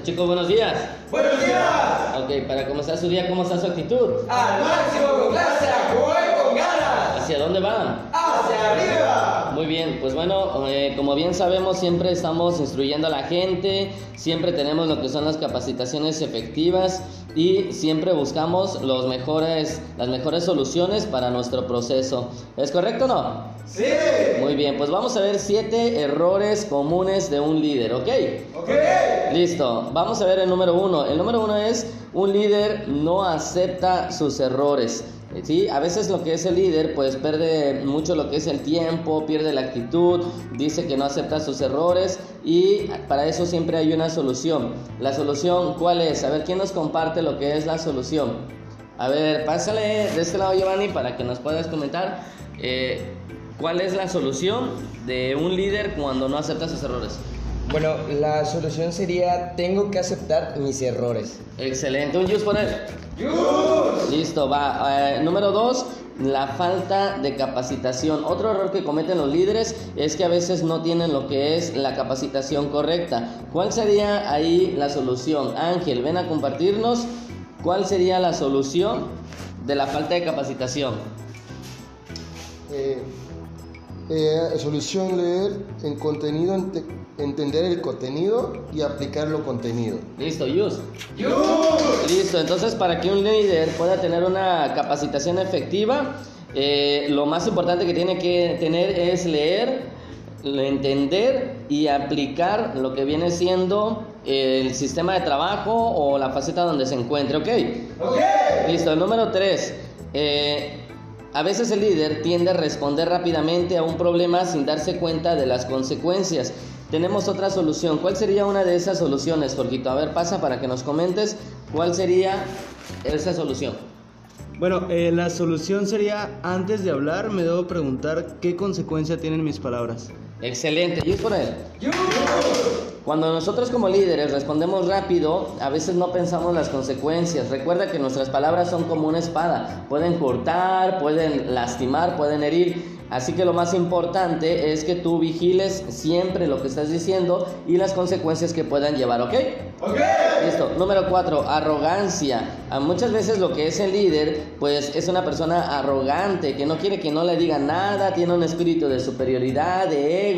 Este chico, buenos días. ¡Buenos días! Ok, para comenzar su día, ¿cómo está su actitud? Al máximo con clase, ¿Hacia dónde van? ¡Hacia arriba! Muy bien, pues bueno, eh, como bien sabemos, siempre estamos instruyendo a la gente, siempre tenemos lo que son las capacitaciones efectivas y siempre buscamos los mejores, las mejores soluciones para nuestro proceso. ¿Es correcto o no? ¡Sí! Muy bien, pues vamos a ver siete errores comunes de un líder, ¿ok? ¡Ok! Listo, vamos a ver el número uno. El número uno es un líder no acepta sus errores. ¿Sí? A veces lo que es el líder pues pierde mucho lo que es el tiempo, pierde la actitud, dice que no acepta sus errores y para eso siempre hay una solución. La solución, ¿cuál es? A ver, ¿quién nos comparte lo que es la solución? A ver, pásale de este lado Giovanni para que nos puedas comentar eh, cuál es la solución de un líder cuando no acepta sus errores. Bueno, la solución sería tengo que aceptar mis errores. Excelente, un juice por él. Listo, va. Eh, número dos, la falta de capacitación. Otro error que cometen los líderes es que a veces no tienen lo que es la capacitación correcta. ¿Cuál sería ahí la solución? Ángel, ven a compartirnos cuál sería la solución de la falta de capacitación. Eh, eh, solución leer en contenido, ente- entender el contenido y aplicar lo contenido. Listo, Yus. ¡Yus! Listo, entonces para que un líder pueda tener una capacitación efectiva, eh, lo más importante que tiene que tener es leer, entender y aplicar lo que viene siendo el sistema de trabajo o la faceta donde se encuentre, ¿ok? ¡Ok! Listo, el número 3. A veces el líder tiende a responder rápidamente a un problema sin darse cuenta de las consecuencias. Tenemos otra solución. ¿Cuál sería una de esas soluciones, Jorgito? A ver, pasa para que nos comentes cuál sería esa solución. Bueno, eh, la solución sería, antes de hablar, me debo preguntar qué consecuencia tienen mis palabras. Excelente, y es por él. Cuando nosotros como líderes respondemos rápido, a veces no pensamos las consecuencias. Recuerda que nuestras palabras son como una espada. Pueden cortar, pueden lastimar, pueden herir. Así que lo más importante es que tú vigiles siempre lo que estás diciendo y las consecuencias que puedan llevar, ¿ok? ¡Ok! Listo. Número cuatro, arrogancia. Muchas veces lo que es el líder, pues es una persona arrogante, que no quiere que no le diga nada, tiene un espíritu de superioridad, de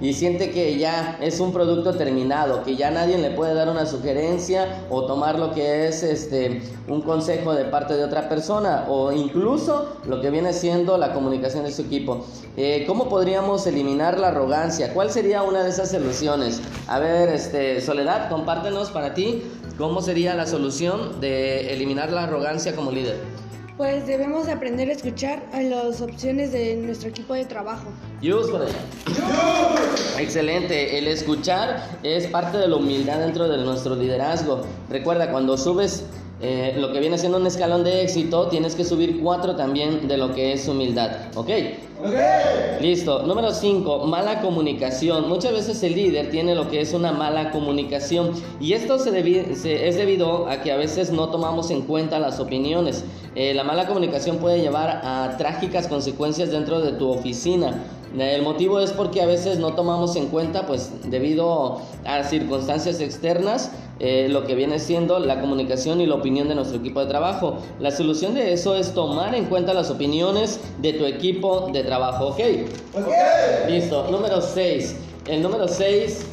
y siente que ya es un producto terminado, que ya nadie le puede dar una sugerencia o tomar lo que es este un consejo de parte de otra persona, o incluso lo que viene siendo la comunicación de su equipo. Eh, ¿Cómo podríamos eliminar la arrogancia? ¿Cuál sería una de esas soluciones? A ver, este, Soledad, compártenos para ti cómo sería la solución de eliminar la arrogancia como líder. Pues debemos de aprender a escuchar a las opciones de nuestro equipo de trabajo. Yus por allá. Excelente, el escuchar es parte de la humildad dentro de nuestro liderazgo. Recuerda, cuando subes eh, lo que viene siendo un escalón de éxito, tienes que subir cuatro también de lo que es humildad, ¿ok? ¡Ok! Listo. Número 5, mala comunicación. Muchas veces el líder tiene lo que es una mala comunicación y esto se debi- se- es debido a que a veces no tomamos en cuenta las opiniones. Eh, la mala comunicación puede llevar a trágicas consecuencias dentro de tu oficina. El motivo es porque a veces no tomamos en cuenta, pues debido a circunstancias externas, eh, lo que viene siendo la comunicación y la opinión de nuestro equipo de trabajo. La solución de eso es tomar en cuenta las opiniones de tu equipo de trabajo, ¿ok? ¡Ok! Listo, número 6. El número 6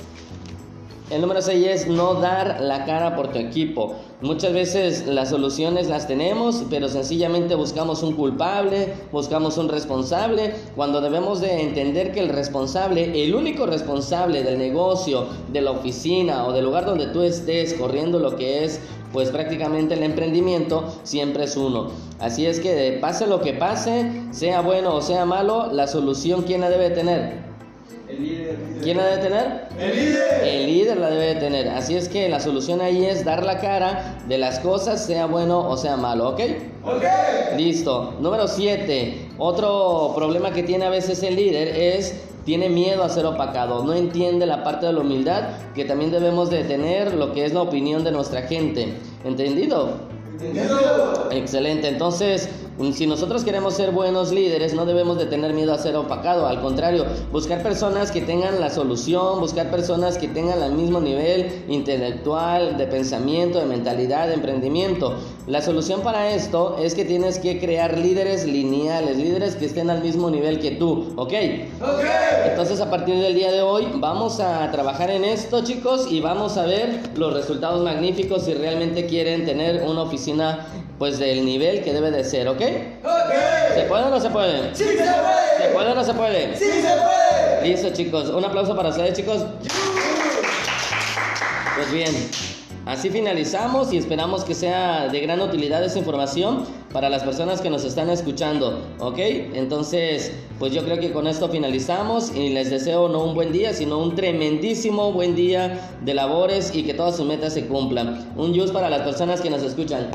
el número 6 es no dar la cara por tu equipo. Muchas veces las soluciones las tenemos, pero sencillamente buscamos un culpable, buscamos un responsable, cuando debemos de entender que el responsable, el único responsable del negocio, de la oficina o del lugar donde tú estés corriendo lo que es pues prácticamente el emprendimiento siempre es uno. Así es que pase lo que pase, sea bueno o sea malo, la solución quién la debe tener? El líder. ¿Quién la debe tener? ¡El líder! El líder la debe de tener. Así es que la solución ahí es dar la cara de las cosas, sea bueno o sea malo, ¿ok? ¡Ok! Listo. Número 7. Otro problema que tiene a veces el líder es tiene miedo a ser opacado, no entiende la parte de la humildad que también debemos de tener lo que es la opinión de nuestra gente. ¿Entendido? Excelente, entonces si nosotros queremos ser buenos líderes, no debemos de tener miedo a ser opacado, al contrario, buscar personas que tengan la solución, buscar personas que tengan el mismo nivel intelectual, de pensamiento, de mentalidad, de emprendimiento. La solución para esto es que tienes que crear líderes lineales, líderes que estén al mismo nivel que tú, ¿ok? Ok. Entonces a partir del día de hoy vamos a trabajar en esto chicos y vamos a ver los resultados magníficos si realmente quieren tener una oficina pues del nivel que debe de ser, ¿ok? ¿Se puede o no se puede? Sí se ¿Se puede. puede o no se puede? Sí se puede. Listo chicos, un aplauso para ustedes chicos. Pues bien, así finalizamos y esperamos que sea de gran utilidad esa información para las personas que nos están escuchando, ¿ok? Entonces, pues yo creo que con esto finalizamos y les deseo no un buen día, sino un tremendísimo buen día de labores y que todas sus metas se cumplan. Un just para las personas que nos escuchan.